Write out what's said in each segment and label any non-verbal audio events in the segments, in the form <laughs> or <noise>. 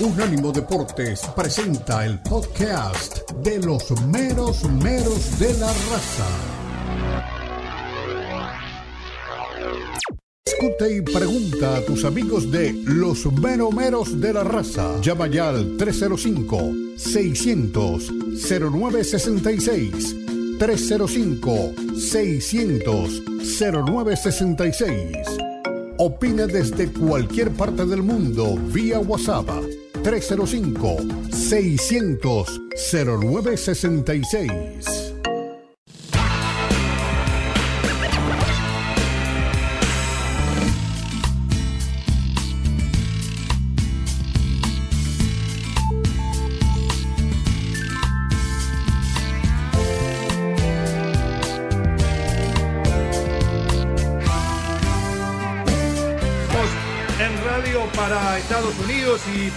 Unánimo Deportes presenta el podcast de los meros meros de la raza. Discute y pregunta a tus amigos de los meros de la raza. Llama ya al 305-600-0966. 305-600-0966. Opina desde cualquier parte del mundo vía WhatsApp 305 600 0966.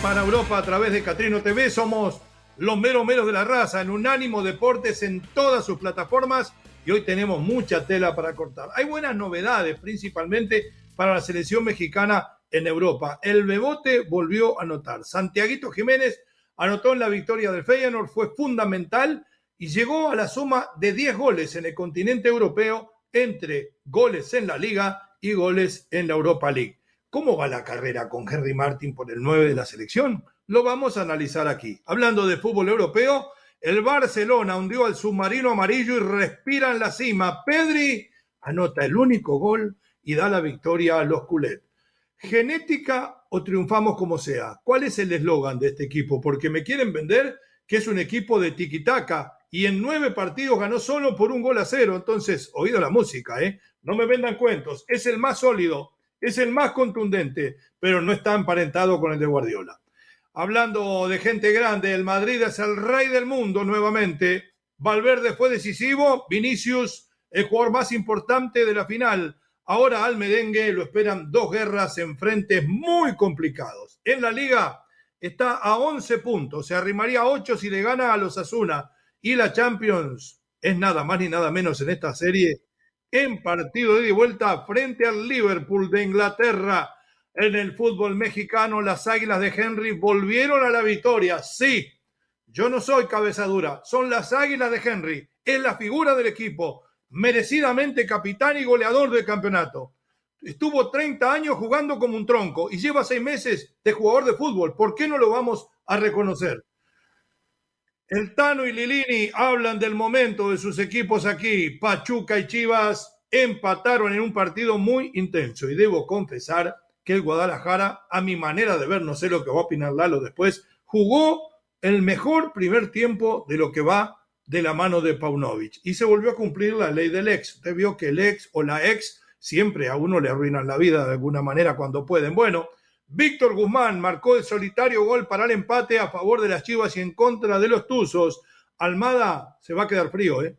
Para Europa a través de Catrino TV. Somos los meros meros de la raza en Unánimo Deportes en todas sus plataformas y hoy tenemos mucha tela para cortar. Hay buenas novedades, principalmente para la selección mexicana en Europa. El Bebote volvió a anotar. Santiaguito Jiménez anotó en la victoria del Feyenoord, fue fundamental y llegó a la suma de 10 goles en el continente europeo entre goles en la Liga y goles en la Europa League. ¿Cómo va la carrera con Henry Martin por el 9 de la selección? Lo vamos a analizar aquí. Hablando de fútbol europeo, el Barcelona hundió al submarino amarillo y respira en la cima. Pedri anota el único gol y da la victoria a los culés. Genética o triunfamos como sea. ¿Cuál es el eslogan de este equipo? Porque me quieren vender que es un equipo de tiquitaca y en nueve partidos ganó solo por un gol a cero. Entonces, oído la música, ¿eh? No me vendan cuentos. Es el más sólido, es el más contundente, pero no está emparentado con el de Guardiola. Hablando de gente grande, el Madrid es el rey del mundo nuevamente. Valverde fue decisivo, Vinicius el jugador más importante de la final. Ahora al merengue lo esperan dos guerras en frentes muy complicados. En la liga está a 11 puntos, se arrimaría a 8 si le gana a los Asuna. Y la Champions es nada más ni nada menos en esta serie en partido de vuelta frente al Liverpool de Inglaterra. En el fútbol mexicano, las Águilas de Henry volvieron a la victoria. Sí, yo no soy cabeza dura, son las Águilas de Henry. Es la figura del equipo, merecidamente capitán y goleador del campeonato. Estuvo 30 años jugando como un tronco y lleva seis meses de jugador de fútbol. ¿Por qué no lo vamos a reconocer? El Tano y Lilini hablan del momento de sus equipos aquí. Pachuca y Chivas empataron en un partido muy intenso y debo confesar que el Guadalajara, a mi manera de ver, no sé lo que va a opinar Lalo después, jugó el mejor primer tiempo de lo que va de la mano de Paunovic y se volvió a cumplir la ley del ex. Usted vio que el ex o la ex siempre a uno le arruinan la vida de alguna manera cuando pueden. Bueno, Víctor Guzmán marcó el solitario gol para el empate a favor de las Chivas y en contra de los Tuzos. Almada se va a quedar frío, ¿eh?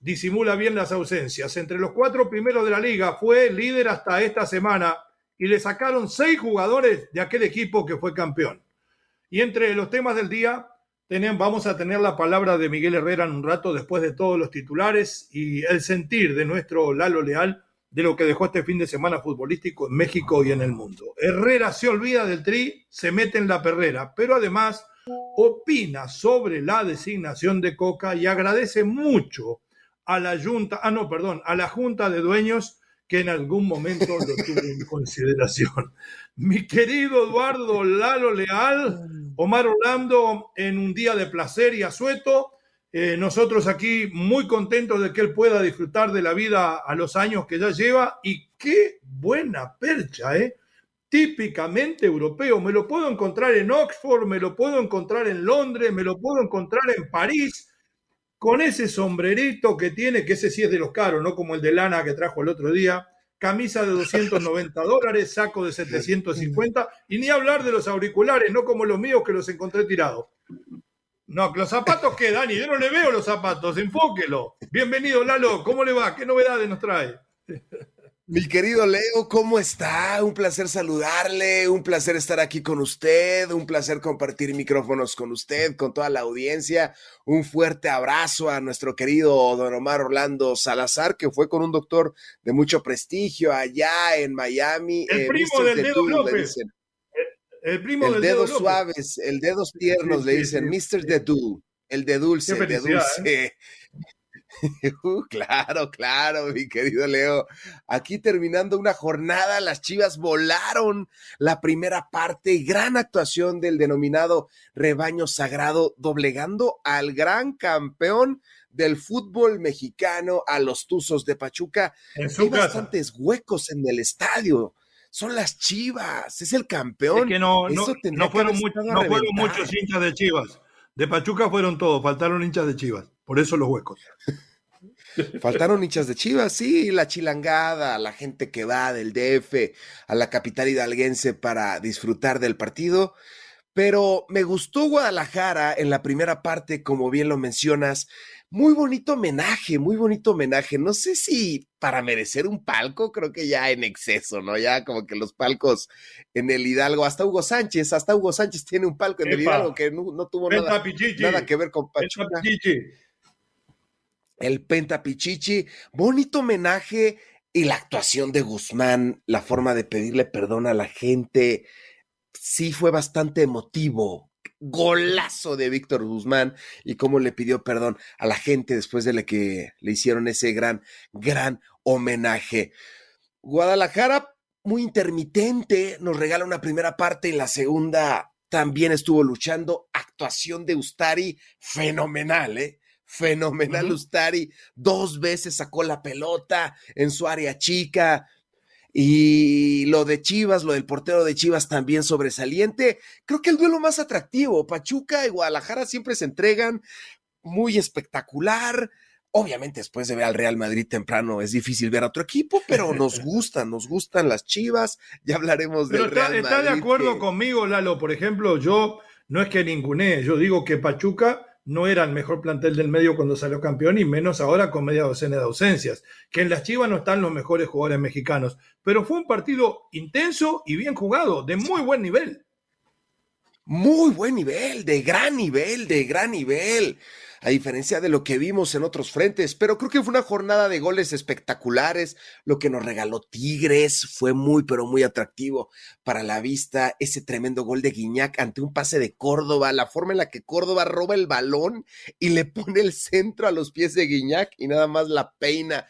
Disimula bien las ausencias. Entre los cuatro primeros de la liga fue líder hasta esta semana y le sacaron seis jugadores de aquel equipo que fue campeón. Y entre los temas del día, vamos a tener la palabra de Miguel Herrera en un rato después de todos los titulares y el sentir de nuestro Lalo Leal de lo que dejó este fin de semana futbolístico en México y en el mundo. Herrera se olvida del tri, se mete en la perrera, pero además opina sobre la designación de Coca y agradece mucho a la Junta, ah no, perdón, a la Junta de Dueños que en algún momento lo tuvo en <laughs> consideración. Mi querido Eduardo Lalo Leal, Omar Orlando en un día de placer y asueto, eh, nosotros aquí muy contentos de que él pueda disfrutar de la vida a los años que ya lleva y qué buena percha, ¿eh? Típicamente europeo. Me lo puedo encontrar en Oxford, me lo puedo encontrar en Londres, me lo puedo encontrar en París, con ese sombrerito que tiene, que ese sí es de los caros, no como el de lana que trajo el otro día. Camisa de 290 dólares, saco de 750, y ni hablar de los auriculares, no como los míos que los encontré tirados. No, los zapatos que, Dani, yo no le veo los zapatos, enfóquelo. Bienvenido, Lalo, ¿cómo le va? ¿Qué novedades nos trae? <laughs> Mi querido Leo, ¿cómo está? Un placer saludarle, un placer estar aquí con usted, un placer compartir micrófonos con usted, con toda la audiencia. Un fuerte abrazo a nuestro querido don Omar Orlando Salazar, que fue con un doctor de mucho prestigio allá en Miami. El primo del Dedo López. El primo el del dedos dedo suaves, el dedos tiernos, Sí, le sí, dicen, sí. Mr. Dedu, el de dulce, el de felicidad, dulce. <laughs> Uh, claro, claro, mi querido Leo. Aquí terminando una jornada, las Chivas volaron la primera parte, gran actuación del denominado rebaño sagrado, doblegando al gran campeón del fútbol mexicano, a los Tuzos de Pachuca. En su Hay casa. bastantes huecos en el estadio. Son las Chivas, es el campeón. Es que no, no, Eso no fueron, a no fueron muchos hinchas de Chivas. De Pachuca fueron todos, faltaron hinchas de Chivas. Por eso los huecos. <laughs> Faltaron hinchas de Chivas, sí, la chilangada, la gente que va del DF a la capital hidalguense para disfrutar del partido. Pero me gustó Guadalajara en la primera parte, como bien lo mencionas. Muy bonito homenaje, muy bonito homenaje. No sé si para merecer un palco, creo que ya en exceso, ¿no? Ya como que los palcos en el Hidalgo, hasta Hugo Sánchez, hasta Hugo Sánchez tiene un palco en el Epa. Hidalgo que no, no tuvo nada, nada que ver con Pachuca. El Penta Pichichi, bonito homenaje y la actuación de Guzmán, la forma de pedirle perdón a la gente, sí fue bastante emotivo. Golazo de Víctor Guzmán y cómo le pidió perdón a la gente después de la que le hicieron ese gran, gran homenaje. Guadalajara, muy intermitente, nos regala una primera parte y la segunda también estuvo luchando. Actuación de Ustari fenomenal, ¿eh? Fenomenal. Ustari. Dos veces sacó la pelota en su área chica. Y lo de Chivas, lo del portero de Chivas también sobresaliente. Creo que el duelo más atractivo. Pachuca y Guadalajara siempre se entregan. Muy espectacular. Obviamente, después de ver al Real Madrid temprano, es difícil ver a otro equipo, pero nos <laughs> gustan, nos gustan las Chivas. Ya hablaremos Pero del está, Real está de Madrid, acuerdo que- conmigo, Lalo. Por ejemplo, yo no es que ninguné, yo digo que Pachuca no era el mejor plantel del medio cuando salió campeón y menos ahora con media docena de ausencias. Que en las Chivas no están los mejores jugadores mexicanos, pero fue un partido intenso y bien jugado, de muy buen nivel. Muy buen nivel, de gran nivel, de gran nivel. A diferencia de lo que vimos en otros frentes, pero creo que fue una jornada de goles espectaculares. Lo que nos regaló Tigres fue muy, pero muy atractivo para la vista. Ese tremendo gol de Guiñac ante un pase de Córdoba, la forma en la que Córdoba roba el balón y le pone el centro a los pies de Guiñac y nada más la peina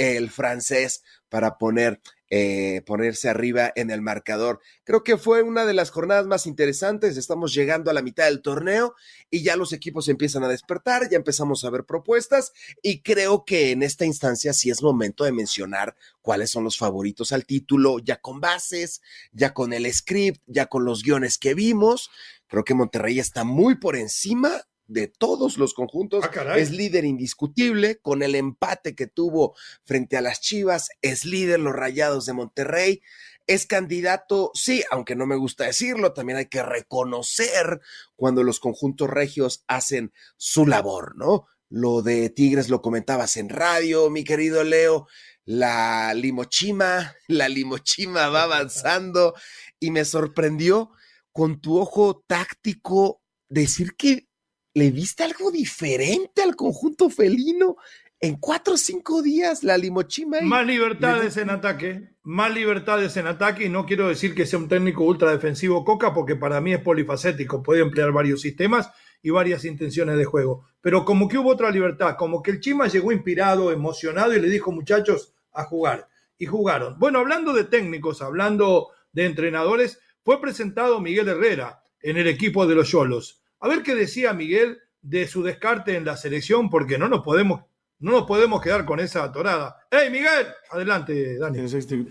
el francés para poner eh, ponerse arriba en el marcador. Creo que fue una de las jornadas más interesantes. Estamos llegando a la mitad del torneo y ya los equipos empiezan a despertar, ya empezamos a ver propuestas y creo que en esta instancia sí es momento de mencionar cuáles son los favoritos al título, ya con bases, ya con el script, ya con los guiones que vimos. Creo que Monterrey está muy por encima de todos los conjuntos. Ah, es líder indiscutible con el empate que tuvo frente a las Chivas. Es líder los Rayados de Monterrey. Es candidato, sí, aunque no me gusta decirlo, también hay que reconocer cuando los conjuntos regios hacen su labor, ¿no? Lo de Tigres lo comentabas en radio, mi querido Leo. La limochima, <laughs> la limochima va avanzando y me sorprendió con tu ojo táctico decir que le viste algo diferente al conjunto felino en cuatro o cinco días, la limochima. Más libertades en ataque, más libertades en ataque, y no quiero decir que sea un técnico ultra defensivo Coca, porque para mí es polifacético, puede emplear varios sistemas y varias intenciones de juego. Pero como que hubo otra libertad, como que el Chima llegó inspirado, emocionado y le dijo, muchachos, a jugar. Y jugaron. Bueno, hablando de técnicos, hablando de entrenadores, fue presentado Miguel Herrera en el equipo de los Yolos. A ver qué decía Miguel de su descarte en la selección, porque no nos podemos, no nos podemos quedar con esa torada. ¡Hey, Miguel! Adelante, Dani.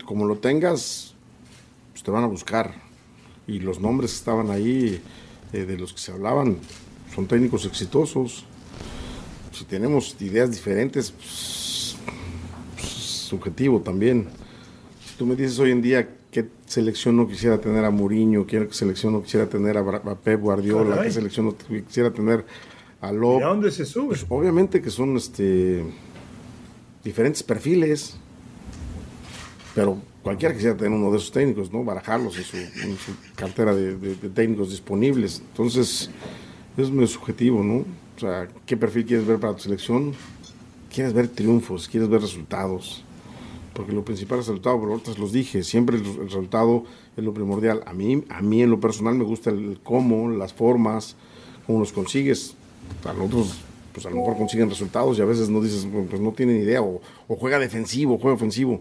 Como lo tengas, pues te van a buscar. Y los nombres que estaban ahí, eh, de los que se hablaban, son técnicos exitosos. Si tenemos ideas diferentes, pues, pues, subjetivo también. Si tú me dices hoy en día qué selección no quisiera tener a Mourinho, qué selección no quisiera tener a, Pep Guardiola, Caray. qué selección no quisiera tener a ¿Y Lop, a dónde se sube? pues obviamente que son este diferentes perfiles, pero cualquiera quisiera tener uno de esos técnicos, ¿no? Barajarlos en su, en su cartera de, de- de técnicos disponibles. Entonces, es muy subjetivo, ¿no? O sea, ¿qué perfil quieres ver para tu selección? Quieres ver triunfos, quieres ver resultados. Porque lo principal es el resultado, pero ahorita los dije, siempre el, resultado es lo primordial. A mí, a mí en lo personal me gusta el, cómo, las formas, cómo los consigues. A los otros, pues a lo mejor consiguen resultados y a veces no dices, pues no tienen idea, o, juega defensivo, o juega ofensivo.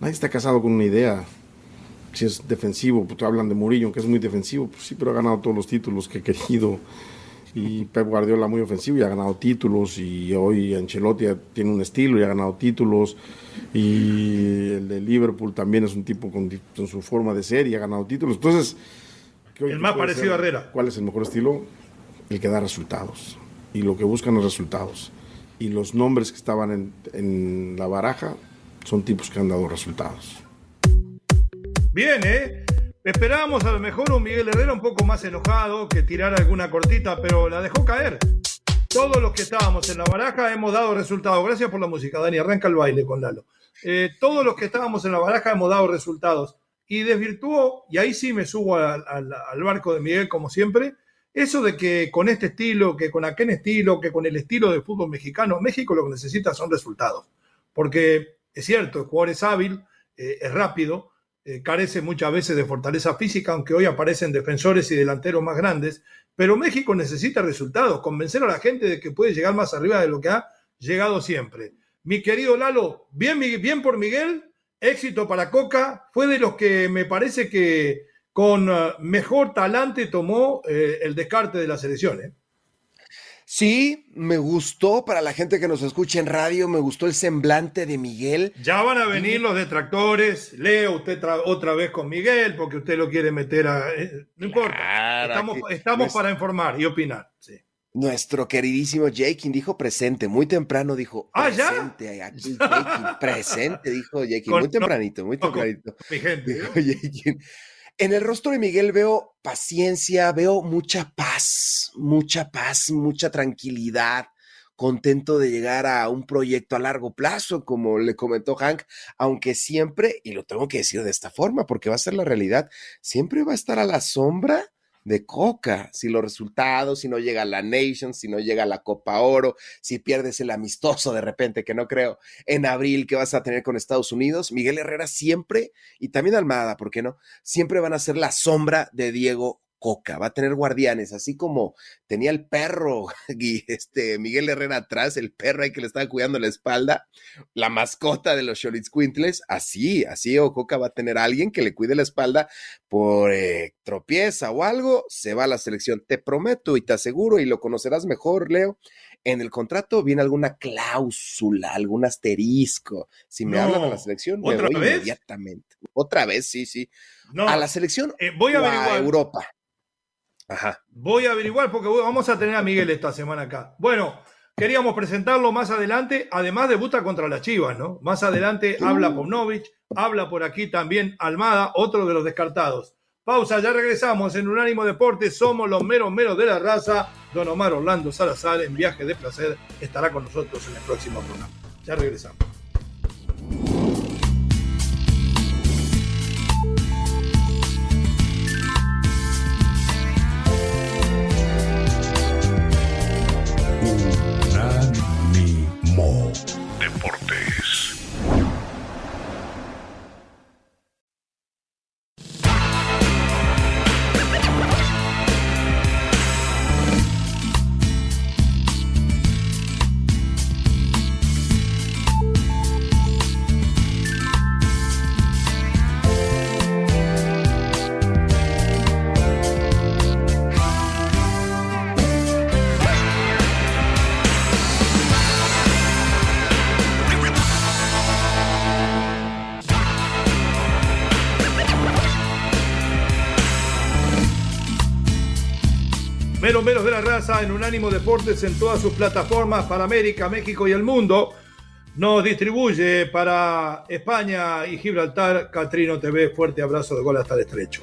Nadie está casado con una idea. Si es defensivo, pues hablan de Murillo, que es muy defensivo, pues sí, pero ha ganado todos los títulos que ha querido y Pep Guardiola muy ofensivo y ha ganado títulos y hoy Ancelotti tiene un estilo y ha ganado títulos y el de Liverpool también es un tipo con, su forma de ser y ha ganado títulos. Entonces, el más parecido a Herrera. ¿Cuál es el mejor estilo? El que da resultados y lo que buscan los resultados. Y los nombres que estaban en, en la baraja son tipos que han dado resultados. Bien, ¿eh? Esperábamos a lo mejor un Miguel Herrera un poco más enojado, que tirara alguna cortita, pero la dejó caer. Todos los que estábamos en la baraja hemos dado resultados. Gracias por la música, Dani. Arranca el baile con Lalo. Eh, todos los que estábamos en la baraja hemos dado resultados. Y desvirtuó, y ahí sí me subo al, barco de Miguel como siempre, eso de que con este estilo, que con aquel estilo, que con el estilo del fútbol mexicano, México lo que necesita son resultados. Porque es cierto, el jugador es hábil, eh, es rápido, eh, carece muchas veces de fortaleza física, aunque hoy aparecen defensores y delanteros más grandes, pero México necesita resultados, convencer a la gente de que puede llegar más arriba de lo que ha llegado siempre. Mi querido Lalo, bien, bien por Miguel, éxito para Coca, fue de los que me parece que con eh, mejor talante tomó eh, el descarte de la selección. Sí, me gustó para la gente que nos escucha en radio, me gustó el semblante de Miguel. Ya van a venir los detractores. Leo usted otra vez con Miguel porque usted lo quiere meter a. Eh, no importa. Estamos, para informar y opinar. Nuestro queridísimo Jakin dijo presente, muy temprano dijo ¿Ah, presente. ¿ya? presente, dijo Jakin, muy tempranito, muy tempranito. mi gente. Dijo en el rostro de Miguel veo paciencia, veo mucha paz, mucha paz, mucha tranquilidad, contento de llegar a un proyecto a largo plazo, como le comentó Hank, aunque siempre, y lo tengo que decir de esta forma, porque va a ser la realidad, siempre va a estar a la sombra de Coca. Si los resultados, si no llega la Nation, si no llega la Copa Oro, si pierdes el amistoso de repente, que no creo, en abril que vas a tener con Estados Unidos, Miguel Herrera siempre, y también Almada, ¿por qué no? Siempre van a ser la sombra de Diego Coca, va a tener guardianes, así como tenía el perro, <laughs> este Miguel Herrera atrás, el perro ahí que le estaba cuidando la espalda, la mascota de los Quintles, así, así o Coca va a tener a alguien que le cuide la espalda por eh, tropieza o algo, se va a la selección. Te prometo y te aseguro, y lo conocerás mejor, Leo, en el contrato viene alguna cláusula, algún asterisco. Si me hablan a la selección, me voy inmediatamente. Otra vez, sí, sí. a la selección eh, voy a, a Europa. Ajá. Voy a averiguar porque vamos a tener a Miguel esta semana acá. Bueno, queríamos presentarlo más adelante. Además, debuta contra las Chivas, ¿no? Más adelante habla Povnovich, habla por aquí también Almada, otro de los descartados. Pausa, ya regresamos en Unánimo Deportes. Somos los meros meros de la raza. Don Omar Orlando Salazar, en viaje de placer, estará con nosotros en el próximo programa. Ya regresamos. Meros de la Raza en Unánimo Deportes en todas sus plataformas para América, México y el mundo. Nos distribuye para España y Gibraltar Catrino TV. Fuerte abrazo de gol hasta el estrecho.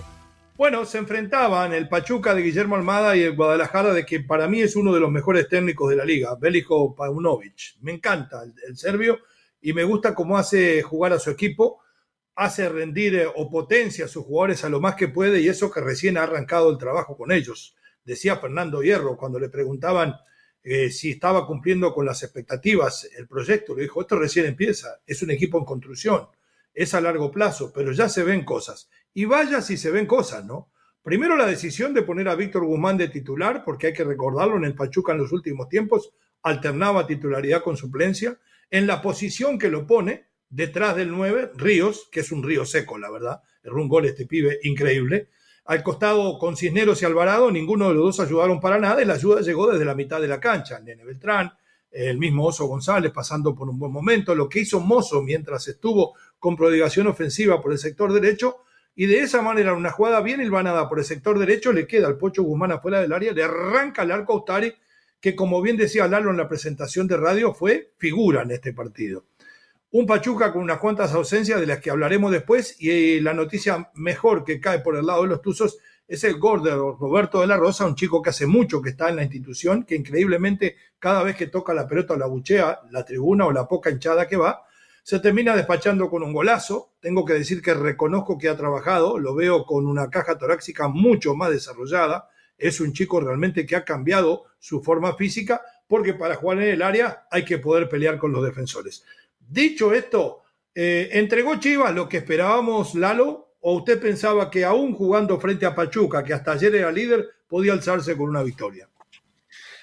Bueno, se enfrentaban el Pachuca de Guillermo Almada y el Guadalajara de que para mí es uno de los mejores técnicos de la liga, Belijo Paunovic. Me encanta el, serbio y me gusta cómo hace jugar a su equipo, hace rendir eh, o potencia a sus jugadores a lo más que puede y eso que recién ha arrancado el trabajo con ellos decía Fernando Hierro cuando le preguntaban eh, si estaba cumpliendo con las expectativas el proyecto. Le dijo, esto recién empieza, es un equipo en construcción. es a largo plazo, pero ya se ven cosas. Y vaya si se ven cosas, ¿no? Primero la decisión de poner a Víctor Guzmán de titular, porque hay que recordarlo, en el Pachuca en los últimos tiempos alternaba titularidad con suplencia. En la posición que lo pone, detrás del 9, Ríos, que es un río seco, la verdad. Es un gol este pibe increíble. Al costado con Cisneros y Alvarado, ninguno de los dos ayudaron para nada y la ayuda llegó desde la mitad de la cancha. Nene Beltrán, el mismo Oso González pasando por un buen momento, lo que hizo Mozo mientras estuvo con prodigación ofensiva por el sector derecho, y de esa manera una jugada bien hilvanada por el sector derecho, le queda al Pocho Guzmán afuera del área, le arranca el arco a que como bien decía Lalo en la presentación de radio, fue figura en este partido. Un Pachuca con unas cuantas ausencias de las que hablaremos después, y eh, la noticia mejor que cae por el lado de los Tuzos es el gol de Roberto de la Rosa, un chico que hace mucho que está en la institución, que increíblemente cada vez que toca la pelota o la buchea, la tribuna o la poca hinchada que va, se termina despachando con un golazo. Tengo que decir que reconozco que ha trabajado, lo veo con una caja torácica mucho más desarrollada. Es un chico realmente que ha cambiado su forma física, porque para jugar en el área hay que poder pelear con los defensores. Dicho esto, eh, ¿entregó Chivas lo que esperábamos, Lalo? ¿O usted pensaba que aún jugando frente a Pachuca, que hasta ayer era líder, podía alzarse con una victoria?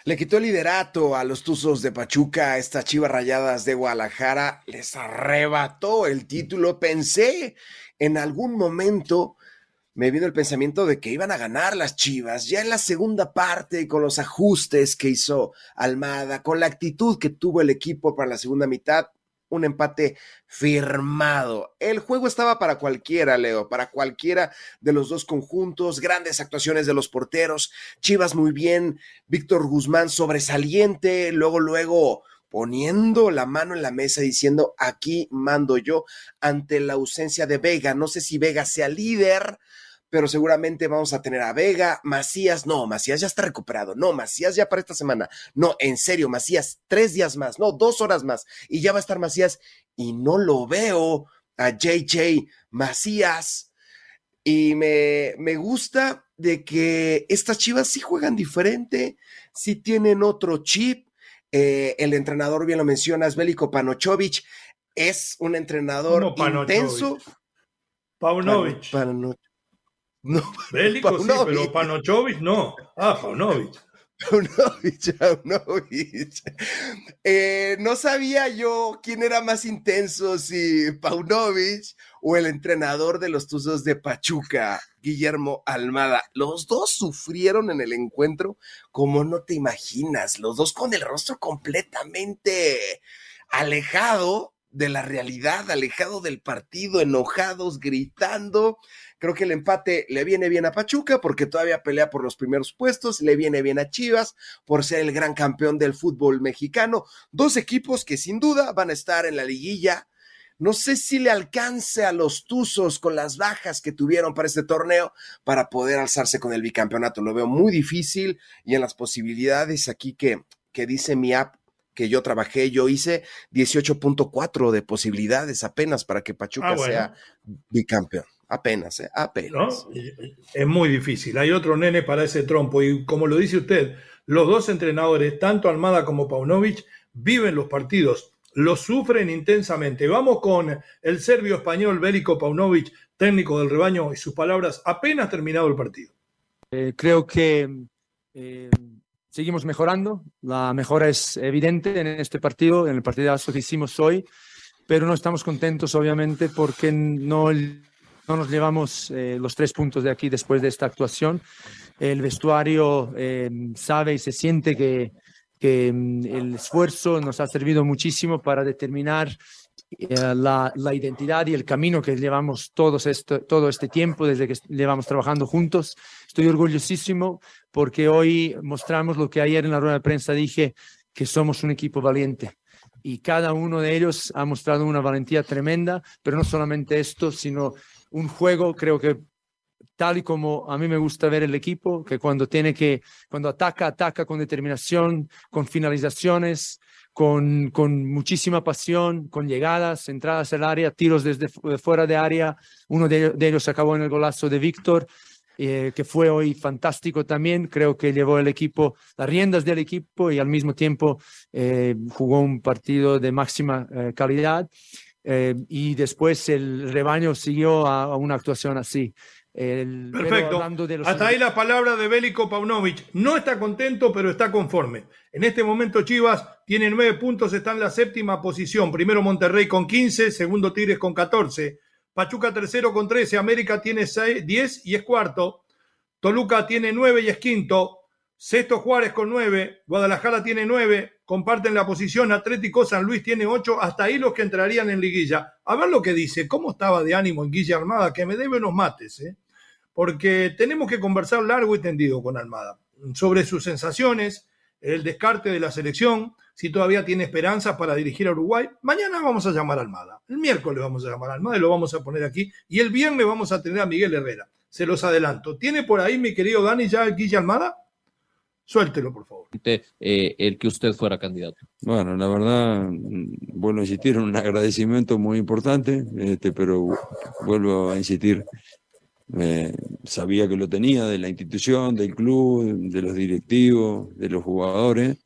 Le quitó el liderato a los Tuzos de Pachuca, a estas Chivas Rayadas de Guadalajara, les arrebató el título. Pensé en algún momento, me vino el pensamiento de que iban a ganar las Chivas, ya en la segunda parte, con los ajustes que hizo Almada, con la actitud que tuvo el equipo para la segunda mitad, un empate firmado. El juego estaba para cualquiera, Leo, para cualquiera de los dos conjuntos, grandes actuaciones de los porteros, Chivas muy bien, Víctor Guzmán sobresaliente, luego, luego poniendo la mano en la mesa diciendo aquí mando yo ante la ausencia de Vega. No sé si Vega sea líder, pero seguramente vamos a tener a Vega, Macías, no, Macías ya está recuperado, no, Macías ya para esta semana, no, en serio, Macías, tres días más, no, dos horas más, y ya va a estar Macías, y no lo veo a JJ Macías, y me, me gusta de que estas chivas sí juegan diferente, sí tienen otro chip, eh, el entrenador, bien lo mencionas, Bélico Panochovic, es un entrenador intenso. Paunovic. No, <laughs> Bélico sí, pero Panochovic no. Ah, Paunovic. Paunovic, Paunovic. Eh, no sabía yo quién era más intenso, si Paunovic o el entrenador de los Tuzos de Pachuca, Guillermo Almada. Los dos sufrieron en el encuentro como no te imaginas, los dos con el rostro completamente alejado de la realidad, alejado del partido, enojados, gritando. Creo que el empate le viene bien a Pachuca porque todavía pelea por los primeros puestos, le viene bien a Chivas por ser el gran campeón del fútbol mexicano. Dos equipos que sin duda van a estar en la liguilla. No sé si le alcance a los Tuzos con las bajas que tuvieron para este torneo para poder alzarse con el bicampeonato. Lo veo muy difícil y en las posibilidades aquí que, que dice mi app que yo trabajé, yo hice 18.4 de posibilidades apenas para que Pachuca ah, sea bicampeón. Apenas, ¿eh? apenas. Es muy difícil. Hay otro nene para ese trompo. Y como lo dice usted, los dos entrenadores, tanto Almada como Paunovic, viven los partidos, los sufren intensamente. Vamos con el serbio español Bélico Paunovic, técnico del rebaño, y sus palabras apenas terminado el partido. Eh, creo que eh, seguimos mejorando. La mejora es evidente en este partido, en el partido que hicimos hoy, pero no estamos contentos, obviamente, porque no no nos llevamos eh, los tres puntos de aquí después de esta actuación. El vestuario eh, sabe y se siente que, que mm, el esfuerzo nos ha servido muchísimo para determinar la, la, identidad y el camino que llevamos todos esto, todo este tiempo desde que llevamos trabajando juntos. Estoy orgullosísimo porque hoy mostramos lo que ayer en la rueda de prensa dije, que somos un equipo valiente y cada uno de ellos ha mostrado una valentía tremenda, pero no solamente esto, sino un juego, creo que tal y como a mí me gusta ver el equipo, que cuando tiene que, cuando ataca, ataca con determinación, con finalizaciones, con, muchísima pasión, con llegadas, entradas al área, tiros desde fuera de área. Uno de, ellos acabó en el golazo de Víctor, eh, que fue hoy fantástico también. Creo que llevó el equipo, las riendas del equipo y al mismo tiempo eh, jugó un partido de máxima eh, calidad. y después el rebaño siguió a, una actuación así. Perfecto. Hasta ahí la palabra de Bélico Paunovic. No está contento, pero está conforme. En este momento Chivas tiene nueve puntos, está en la séptima posición. Primero Monterrey con 15, segundo Tigres con 14. Pachuca tercero con 13, América tiene 10 y es cuarto. Toluca tiene 9 y es quinto. Sexto Juárez con 9, Guadalajara tiene 9, comparten la posición, Atlético San Luis tiene 8, hasta ahí los que entrarían en liguilla. A ver lo que dice, cómo estaba de ánimo en Guilla Armada, que me debe unos mates, ¿eh? porque tenemos que conversar largo y tendido con Almada sobre sus sensaciones, el descarte de la selección, si todavía tiene esperanzas para dirigir a Uruguay. Mañana vamos a llamar a Almada, el miércoles vamos a llamar a Almada y lo vamos a poner aquí, y el viernes vamos a tener a Miguel Herrera, se los adelanto. ¿Tiene por ahí, mi querido Dani, ya Guilla Almada? Suéltelo, por favor. Eh, el que usted fuera candidato. Bueno, la verdad, vuelvo a insistir, un agradecimiento muy importante, este, pero vuelvo a insistir, eh, sabía que lo tenía de la institución, del club, de los directivos, de los jugadores.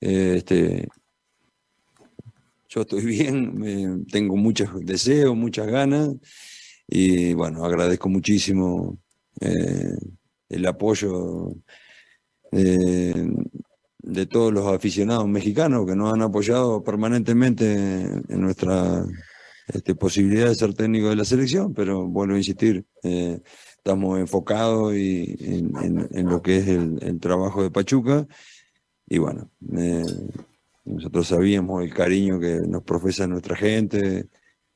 Eh, este, yo estoy bien, tengo muchos deseos, muchas ganas y bueno, agradezco muchísimo el apoyo eh, de todos los aficionados mexicanos que nos han apoyado permanentemente en nuestra este, posibilidad de ser técnico de la selección, pero vuelvo a insistir, eh, estamos enfocados y, en, lo que es el, trabajo de Pachuca. Y bueno, eh, nosotros sabíamos el cariño que nos profesa nuestra gente,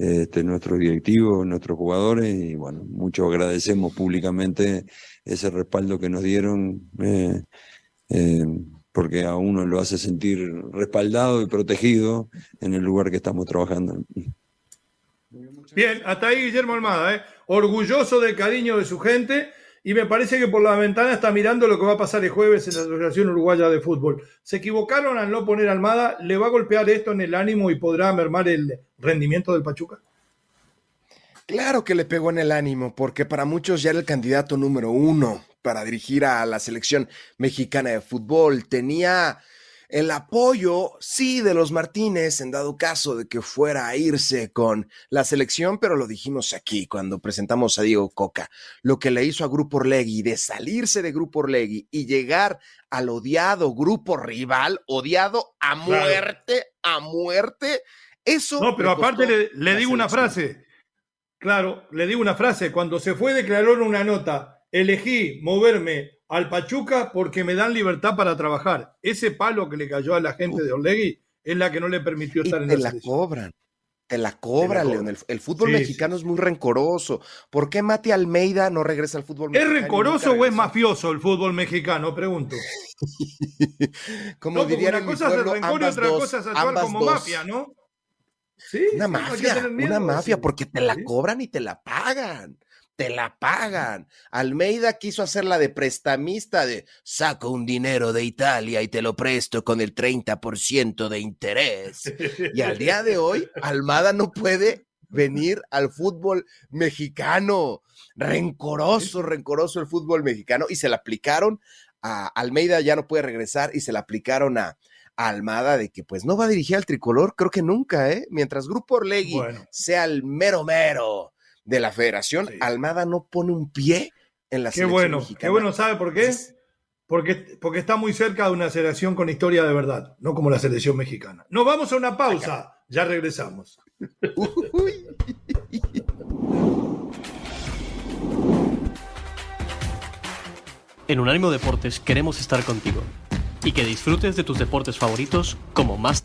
este, nuestros directivos, nuestros jugadores y bueno, mucho agradecemos públicamente ese respaldo que nos dieron, eh, eh, porque a uno lo hace sentir respaldado y protegido en el lugar que estamos trabajando. Bien, hasta ahí Guillermo Almada, ¿eh? orgulloso del cariño de su gente y me parece que por la ventana está mirando lo que va a pasar el jueves en la Asociación Uruguaya de Fútbol. Se equivocaron al no poner Almada, ¿le va a golpear esto en el ánimo y podrá mermar el rendimiento del Pachuca? Claro que le pegó en el ánimo, porque para muchos ya era el candidato número uno para dirigir a la selección mexicana de fútbol. Tenía el apoyo, sí, de los Martínez, en dado caso de que fuera a irse con la selección, pero lo dijimos aquí cuando presentamos a Diego Coca, lo que le hizo a Grupo Orlegui de salirse de Grupo Orlegui y llegar al odiado grupo rival, odiado a muerte, a muerte, eso... No, pero aparte le digo una frase. Claro, le digo una frase, cuando se fue declaró en una nota, elegí moverme al Pachuca porque me dan libertad para trabajar. Ese palo que le cayó a la gente de Orlegui es la que no le permitió estar en te la cobran. Te la cobran, León. El, fútbol mexicano es muy rencoroso. ¿Por qué Mati Almeida no regresa al fútbol mexicano? ¿Es rencoroso o es mafioso el fútbol mexicano? Pregunto. <laughs> como dirían una cosa es rencor y otra cosa es actuar como mafia, ¿no? una mafia, una mafia, porque te la cobran y te la pagan. Te la pagan. Almeida quiso hacer la de prestamista de saco un dinero de Italia y te lo presto con el 30% de interés. Y al día de hoy, Almada no puede venir al fútbol mexicano. Rencoroso, rencoroso el fútbol mexicano. Y se la aplicaron a Almeida, ya no puede regresar y se la aplicaron a, Almada de que pues no va a dirigir al tricolor, creo que nunca, ¿eh? Mientras Grupo Orlegui sea el mero mero de la federación, Almada no pone un pie en la qué bueno, Qué bueno, ¿sabe por qué? Porque, porque está muy cerca de una selección con historia de verdad, no como la selección mexicana. Nos vamos a una pausa, ya regresamos. <laughs> En Unánimo Deportes queremos estar contigo y que disfrutes de tus deportes favoritos como más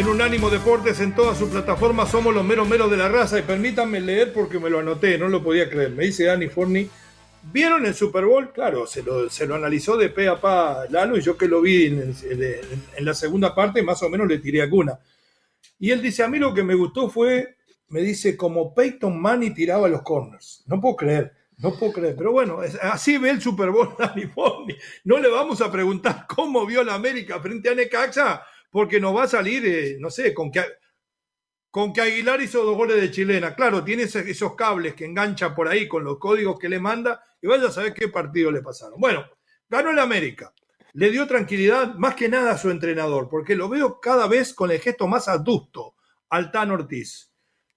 En Unánimo Deportes, en todas sus plataformas, somos los meros meros de la raza. Y permítanme leer porque me lo anoté, no lo podía creer. Me dice Dani Forni. ¿Vieron el Super Bowl? Claro, se lo, se lo analizó de pe a pa Lalo y yo que lo vi en, la segunda parte, más o menos le tiré alguna. Y él dice, a mí lo que me gustó fue, me dice, como Peyton Manning tiraba los corners. No puedo creer, no puedo creer. Pero bueno, así ve el Super Bowl <laughs> Dani Forni. No le vamos a preguntar cómo vio la América frente a Necaxa, porque nos va a salir, eh, no sé, con que, con que Aguilar hizo dos goles de chilena. Claro, tiene esos cables que engancha por ahí con los códigos que le manda y vaya a saber qué partido le pasaron. Bueno, ganó el América. Le dio tranquilidad más que nada a su entrenador, porque lo veo cada vez con el gesto más adusto al Tan Ortiz,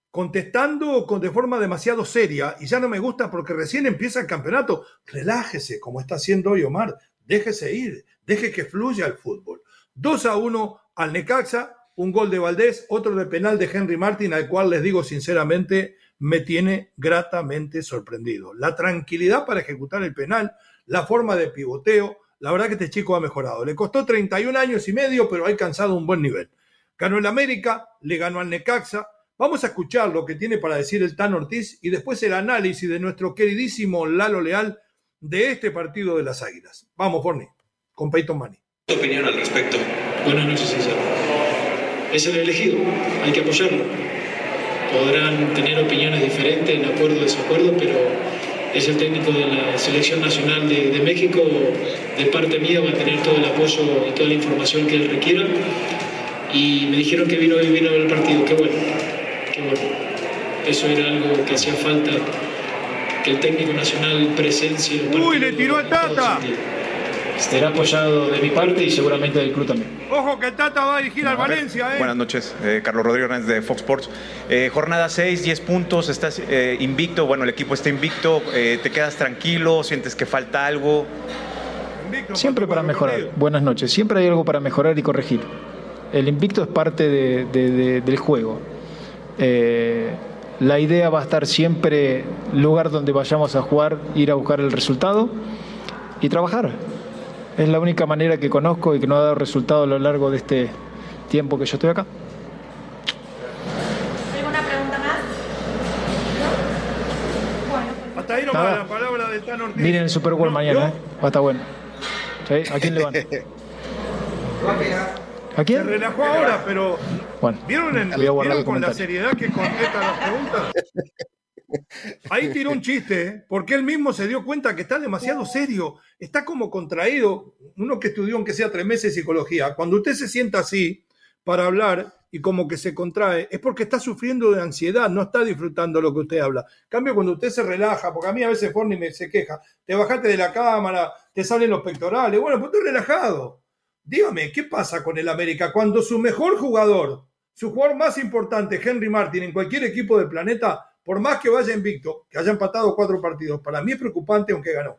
contestando con, de forma demasiado seria y ya no me gusta porque recién empieza el campeonato. Relájese, como está haciendo hoy Omar. Déjese ir, deje que fluya el fútbol. 2 a 1 al Necaxa, un gol de Valdés, otro de penal de Henry Martin, al cual les digo sinceramente, me tiene gratamente sorprendido. La tranquilidad para ejecutar el penal, la forma de pivoteo, la verdad que este chico ha mejorado. Le costó 31 años y medio, pero ha alcanzado un buen nivel. Ganó el América, le ganó al Necaxa. Vamos a escuchar lo que tiene para decir el Tan Ortiz y después el análisis de nuestro queridísimo Lalo Leal de este partido de las Águilas. Vamos, Forni, con Peyton Manning. ¿Tu opinión al respecto? Buenas noches, César. Es el elegido, hay que apoyarlo. Podrán tener opiniones diferentes, en acuerdo o desacuerdo, pero es el técnico de la Selección Nacional de, de México. De parte mía va a tener todo el apoyo y toda la información que él requiera. Y me dijeron que vino y vino a ver el partido. Qué bueno, qué bueno. Eso era algo que hacía falta, que el técnico nacional presencie ¡Uy, le tiró todo Tata! Estará apoyado de mi parte y seguramente del club también. Ojo que el Tata va a dirigir al Valencia, ¿eh? Buenas noches, eh, Carlos Rodrigo Hernández de Fox Sports. Eh, jornada 6, 10 puntos, estás eh, invicto, bueno, el equipo está invicto, eh, te quedas tranquilo, sientes que falta algo. Siempre para mejorar. Buenas noches. Siempre hay algo para mejorar y corregir. El invicto es parte de- de- de- del juego. Eh, la idea va a estar siempre, lugar donde vayamos a jugar, ir a buscar el resultado y trabajar. Es la única manera que conozco y que no ha dado resultado a lo largo de este tiempo que yo estoy acá. ¿Alguna pregunta más? Hasta ahí nomás la palabra del Tan Ortiz. Miren el Super Bowl mañana, ¿eh? va a estar bueno. ¿Sí? ¿A quién le van? <laughs> ¿A Se quién? relajó ahora, pero Bueno, ¿vieron, en- voy a guardar ¿vieron el con la seriedad que contesta las preguntas? <laughs> Ahí tiró un chiste, ¿eh? porque él mismo se dio cuenta que está demasiado serio, está como contraído. Uno que estudió, aunque sea tres meses, psicología, cuando usted se sienta así para hablar y como que se contrae, es porque está sufriendo de ansiedad, no está disfrutando lo que usted habla. En cambio, cuando usted se relaja, porque a mí a veces Forni me se queja, te bajaste de la cámara, te salen los pectorales, bueno, pues estoy relajado. Dígame, ¿qué pasa con el América cuando su mejor jugador, su jugador más importante, Henry Martin, en cualquier equipo del planeta, por más que vaya invicto, que haya empatado cuatro partidos, para mí es preocupante aunque ganó.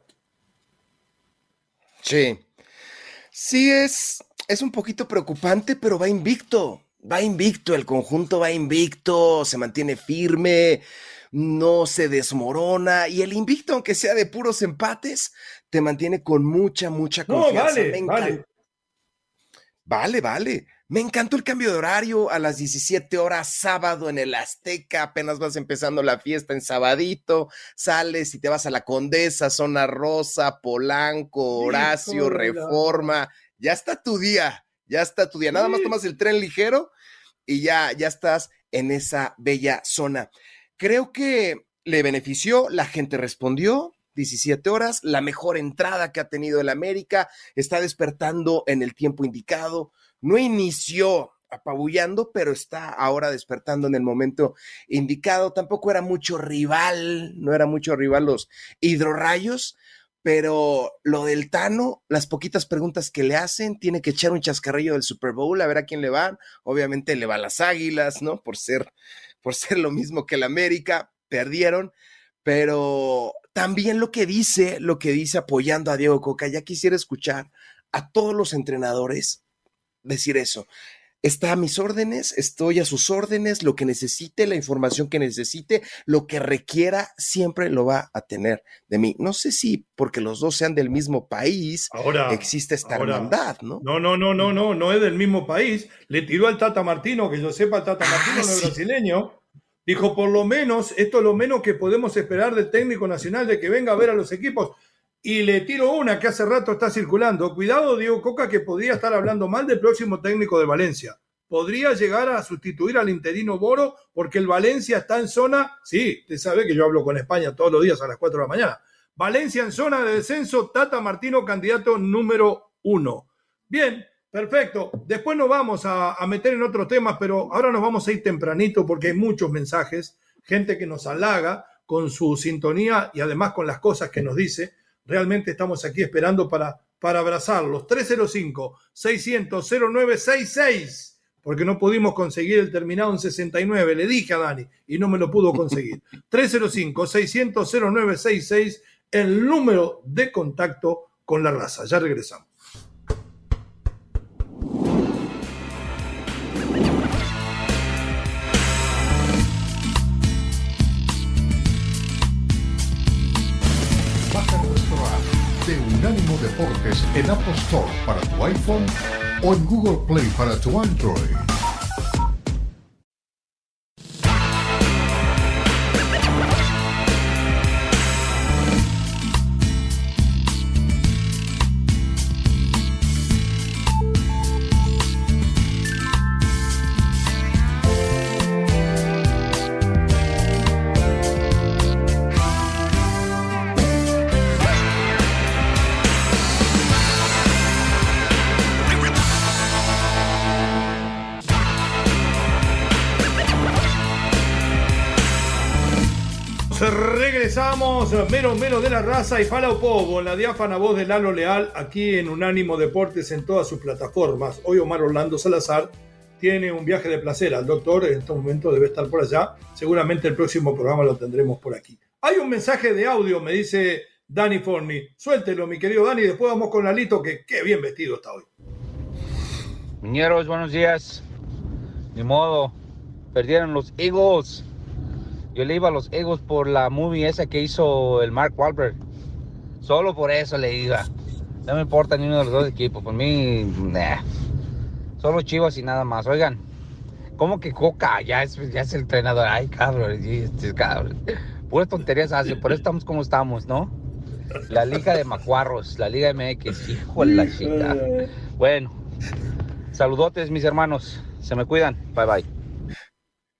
Sí. Sí, es, es un poquito preocupante, pero va invicto. Va invicto, el conjunto va invicto, se mantiene firme, no se desmorona. Y el invicto, aunque sea de puros empates, te mantiene con mucha, mucha No, confianza. vale, encan- vale. Vale, vale. Me encantó el cambio de horario a las 17 horas sábado en el Azteca. Apenas vas empezando la fiesta en sabadito. Sales y te vas a la Condesa, Zona Rosa, Polanco, Horacio, Reforma. Ya está tu día. Ya está tu día. Nada más tomas el tren ligero y ya, ya estás en esa bella zona. Creo que le benefició, la gente respondió. 17 horas, la mejor entrada que ha tenido el América, está despertando en el tiempo indicado, no inició apabullando, pero está ahora despertando en el momento indicado, tampoco era mucho rival, no era mucho rival los hidrorrayos, pero lo del Tano, las poquitas preguntas que le hacen, tiene que echar un chascarrillo del Super Bowl a ver a quién le van. Obviamente le va las Águilas, ¿no? Por ser, por ser lo mismo que el América, perdieron, pero también lo que dice, lo que dice apoyando a Diego Coca, ya quisiera escuchar a todos los entrenadores decir eso está a mis órdenes, estoy a sus órdenes, lo que necesite, la información que necesite, lo que requiera, siempre lo va a tener de mí. No sé si porque los dos sean del mismo país, ahora, existe esta hermandad, ¿no? No, no, no, no, no, no es del mismo país. Le tiró al Tata Martino, que yo sepa, el Tata Martino no es brasileño. Dijo, por lo menos, esto es lo menos que podemos esperar del técnico nacional de que venga a ver a los equipos. Y le tiro una que hace rato está circulando. Cuidado, Diego Coca, que podría estar hablando mal del próximo técnico de Valencia. Podría llegar a sustituir al interino Boro porque el Valencia está en zona. Sí, usted sabe que yo hablo con España todos los días a las 4 de la mañana. Valencia en zona de descenso, Tata Martino, candidato número uno. Bien, perfecto. Después nos vamos a, a meter en otros temas, pero ahora nos vamos a ir tempranito porque hay muchos mensajes, gente que nos halaga con su sintonía y además con las cosas que nos dice. Realmente estamos aquí esperando para, para abrazarlos. 305-600-0966, porque no pudimos conseguir el terminado en 69. Le dije a Dani y no me lo pudo conseguir. <laughs> 305-600-0966, el número de contacto con la raza. Ya regresamos. En Apple Store para tu iPhone o en Google Play para tu Android. Regresamos, menos menos de la raza y Fala Povo, la diáfana voz de Lalo Leal, aquí en Unánimo Deportes en todas sus plataformas. Hoy Omar Orlando Salazar tiene un viaje de placer al doctor, en este momento debe estar por allá. Seguramente el próximo programa lo tendremos por aquí. Hay un mensaje de audio, me dice Dani Forni. Suéltelo, mi querido Dani, después vamos con Lalito, que qué bien vestido está hoy. Miñeros, buenos días. Ni modo, perdieron los Eagles. Yo le iba a los Eagles por la movie esa que hizo el Mark Wahlberg. Solo por eso le iba. No me importa ni uno de los dos equipos. Por mí, nah. Solo Chivas y nada más. Oigan, ¿cómo que Coca ya es, ya es el entrenador? Ay, cabrón, este cabrón. Puras tonterías hace, por eso estamos como estamos, ¿no? La Liga de Macuarros, la Liga MX, hijo de la chica. Bueno, saludotes, mis hermanos. Se me cuidan. Bye bye.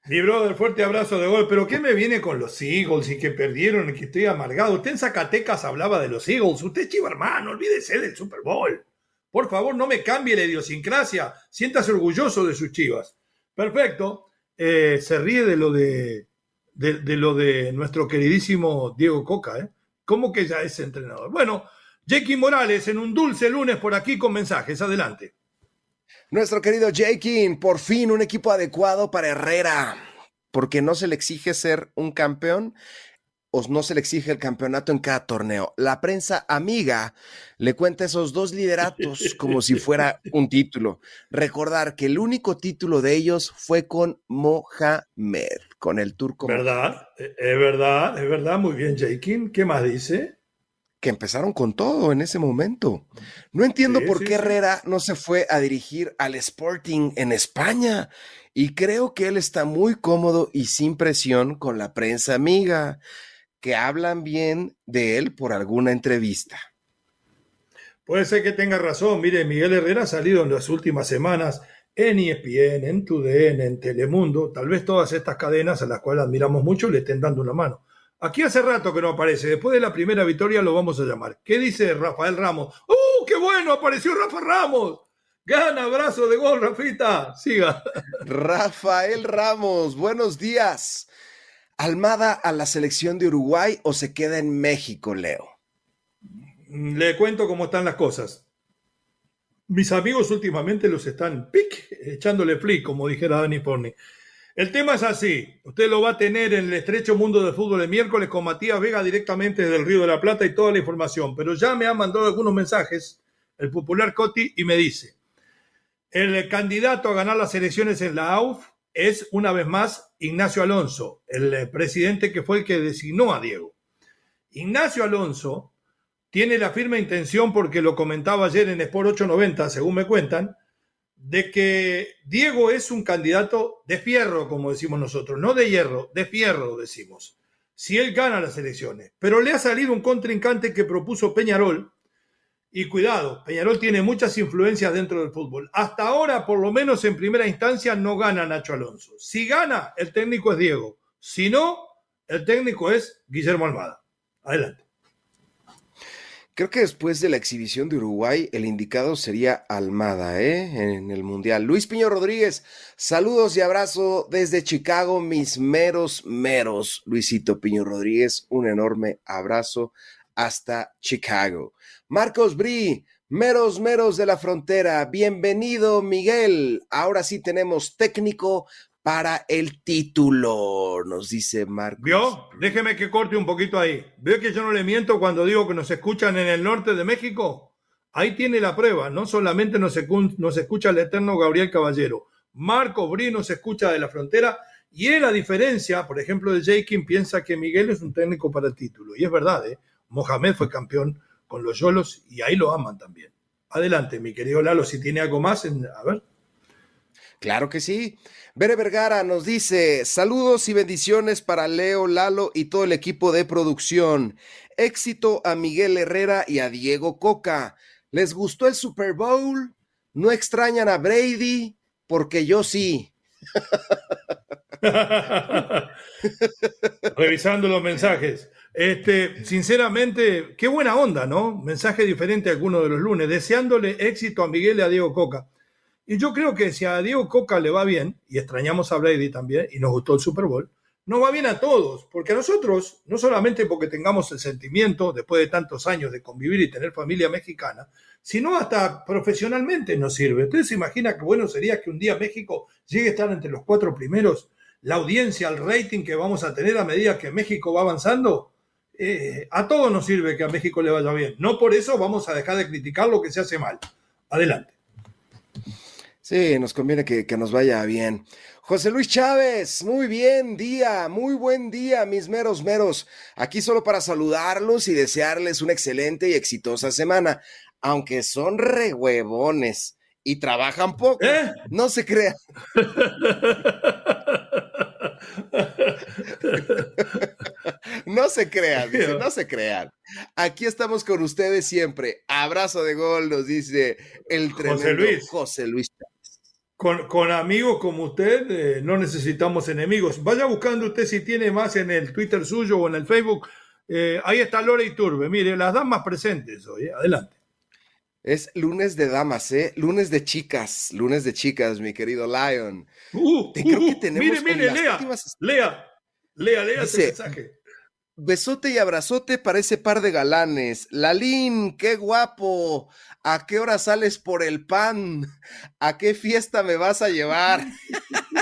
Mi brother, fuerte abrazo de gol. Pero ¿qué me viene con los Eagles y que perdieron y que estoy amargado? Usted en Zacatecas hablaba de los Eagles. Usted es chivo hermano, olvídese del Super Bowl. Por favor, no me cambie la idiosincrasia. Siéntase orgulloso de sus chivas. Perfecto. Eh, se ríe de lo de, de, de, lo de nuestro queridísimo Diego Coca, ¿eh? ¿Cómo que ya es entrenador? Bueno, Jackie Morales en un dulce lunes por aquí con mensajes. Adelante. Nuestro querido Jakin, por fin un equipo adecuado para Herrera, porque no se le exige ser un campeón o no se le exige el campeonato en cada torneo. La prensa amiga le cuenta esos dos lideratos como si fuera <laughs> un título. Recordar que el único título de ellos fue con Mohamed, con el turco. ¿Verdad? Es verdad, es verdad. Muy bien, Jakin. ¿Qué más dice? Que empezaron con todo en ese momento. No entiendo sí, por sí, qué Herrera sí. no se fue a dirigir al Sporting en España y creo que él está muy cómodo y sin presión con la prensa amiga, que hablan bien de él por alguna entrevista. Puede ser que tenga razón. Mire, Miguel Herrera ha salido en las últimas semanas en ESPN, en TUDN, en Telemundo. Tal vez todas estas cadenas a las cuales admiramos mucho le estén dando una mano. Aquí hace rato que no aparece. Después de la primera victoria lo vamos a llamar. ¿Qué dice Rafael Ramos? ¡Uh, qué bueno! Apareció Rafa Ramos. Gana, abrazo de gol, Rafita. Siga. Rafael Ramos, buenos días. ¿Almada a la selección de Uruguay o se queda en México, Leo? le cuento cómo están las cosas. Mis amigos últimamente los están pic, echándole flick, como dijera Dani Forni. El tema es así. Usted lo va a tener en el estrecho mundo del fútbol el miércoles con Matías Vega directamente desde el Río de la Plata y toda la información. Pero ya me ha mandado algunos mensajes el popular Coti y me dice, el candidato a ganar las elecciones en la AUF es una vez más Ignacio Alonso, el presidente que fue el que designó a Diego. Ignacio Alonso tiene la firme intención, porque lo comentaba ayer en Sport 890, según me cuentan, de que Diego es un candidato de fierro, como decimos nosotros, no de hierro, de fierro decimos, si él gana las elecciones. Pero le ha salido un contrincante que propuso Peñarol, y cuidado, Peñarol tiene muchas influencias dentro del fútbol. Hasta ahora, por lo menos en primera instancia, no gana Nacho Alonso. Si gana, el técnico es Diego. Si no, el técnico es Guillermo Almada. Adelante. Creo que después de la exhibición de Uruguay, el indicado sería Almada, ¿eh? En el Mundial. Luis Piño Rodríguez, saludos y abrazo desde Chicago, mis meros, meros. Luisito Piño Rodríguez, un enorme abrazo hasta Chicago. Marcos Bri, meros, meros de la frontera. Bienvenido, Miguel. Ahora sí tenemos técnico para el título, nos dice Marcos. ¿Vio? Déjeme que corte un poquito ahí. ¿Ve que yo no le miento cuando digo que nos escuchan en el norte de México? Ahí tiene la prueba. No solamente nos, escucha el eterno Gabriel Caballero. Marco Bri nos escucha de la frontera. Y él, a diferencia, por ejemplo, de Jakin, piensa que Miguel es un técnico para el título. Y es verdad, ¿eh? Mohamed fue campeón con los Yolos y ahí lo aman también. Adelante, mi querido Lalo, si tiene algo más. A ver. Claro que sí. Bere Vergara nos dice, saludos y bendiciones para Leo, Lalo y todo el equipo de producción. Éxito a Miguel Herrera y a Diego Coca. ¿Les gustó el Super Bowl? ¿No extrañan a Brady? Porque yo sí. <laughs> Revisando los mensajes. Este, sinceramente, qué buena onda, ¿no? Mensaje diferente a alguno de los lunes. Deseándole éxito a Miguel y a Diego Coca. Y yo creo que si a Diego Coca le va bien, y extrañamos a Brady también, y nos gustó el Super Bowl, nos va bien a todos, porque a nosotros, no solamente porque tengamos el sentimiento, después de tantos años de convivir y tener familia mexicana, sino hasta profesionalmente nos sirve. ¿Ustedes se imagina qué bueno sería que un día México llegue a estar entre los cuatro primeros? La audiencia, el rating que vamos a tener a medida que México va avanzando, eh, a todos nos sirve que a México le vaya bien. No por eso vamos a dejar de criticar lo que se hace mal. Adelante. Sí, nos conviene que, nos vaya bien. José Luis Chávez, muy bien día, muy buen día, mis meros meros. Aquí solo para saludarlos y desearles una excelente y exitosa semana, aunque son rehuevones y trabajan poco. ¿Eh? No se crean. <laughs> no se crean, dice, no se crean. Aquí estamos con ustedes siempre. Abrazo de gol, nos dice el tremendo José Luis. José Luis con, amigos como usted eh, no necesitamos enemigos. Vaya buscando usted si tiene más en el Twitter suyo o en el Facebook. Eh, ahí está Lore y Turbe. Mire, las damas presentes hoy. Eh, adelante. Es lunes de damas, ¿eh? Lunes de chicas, lunes de chicas, mi querido Lion. Uh, creo que uh, uh. tenemos mire, mire, lea, lea, lea, lea ese mensaje. Besote y abrazote para ese par de galanes. Lalín, qué guapo. ¿A qué hora sales por el pan? ¿A qué fiesta me vas a llevar?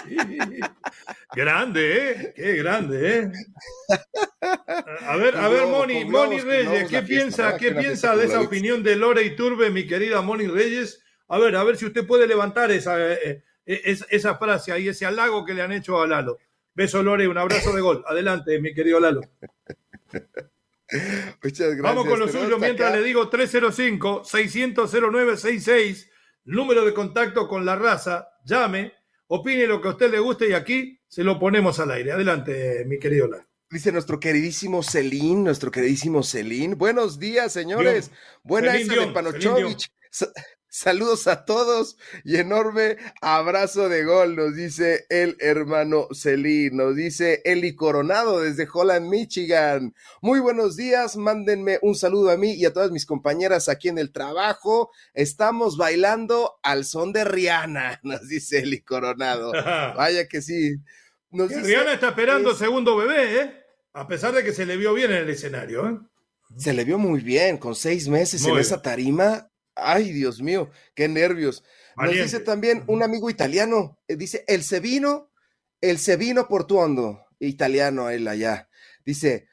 <laughs> grande, ¿eh? Qué grande, ¿eh? A ver, a ver, Moni, Moni Reyes, ¿qué piensa, qué piensa de esa opinión de Lore y Turbe, mi querida Moni Reyes? A ver, a ver si usted puede levantar esa, eh, eh, esa frase ahí, ese halago que le han hecho a Lalo. Beso, Lore, un abrazo de gol. Adelante, mi querido Lalo. <laughs> Muchas gracias. Vamos con lo suyo mientras le digo 305-600-0966, número de contacto con la raza. Llame, opine lo que a usted le guste y aquí se lo ponemos al aire. Adelante, mi querido Lalo. Dice nuestro queridísimo Celín, nuestro queridísimo Celín. Buenos días, señores. Buenas de Panochovich. Saludos a todos y enorme abrazo de gol, nos dice el hermano Celín, nos dice Eli Coronado desde Holland, Michigan. Muy buenos días, mándenme un saludo a mí y a todas mis compañeras aquí en el trabajo. Estamos bailando al son de Rihanna, <laughs> nos dice Eli Coronado. <laughs> Vaya que sí. Rihanna está esperando segundo bebé, ¿eh? A pesar de que se le vio bien en el escenario, ¿eh? Se le vio muy bien, con seis meses en esa tarima. Ay, Dios mío, qué nervios. Nos dice también un amigo italiano, eh, dice, el Sevino, el Sevino Portuondo, italiano él allá. Dice,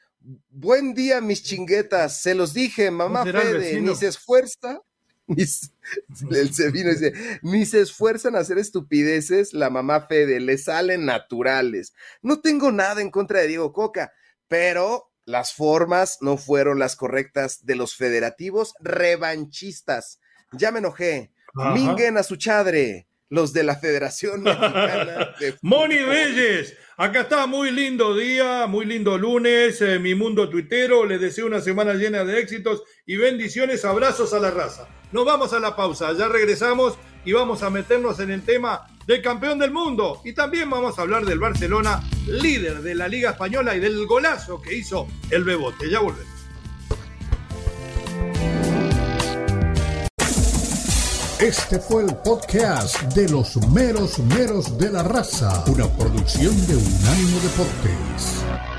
buen día mis chinguetas, se los dije, mamá Fede, ni se esfuerza, <laughs> el Sevino dice, ni se esfuerzan a hacer estupideces, la mamá Fede, le salen naturales. No tengo nada en contra de Diego Coca, pero las formas no fueron las correctas de los federativos revanchistas. Ya me enojé. Minguen a su chadre, los de la Federación <laughs> Mexicana de Moni Reyes, acá está, muy lindo día, muy lindo lunes, eh, mi mundo tuitero, les deseo una semana llena de éxitos y bendiciones, abrazos a la raza. Nos vamos a la pausa, ya regresamos y vamos a meternos en el tema del campeón del mundo y también vamos a hablar del Barcelona, líder de la Liga Española y del golazo que hizo el Bebote. Ya volvemos. Este fue el podcast de los meros meros de la raza, una producción de Unánimo Deportes.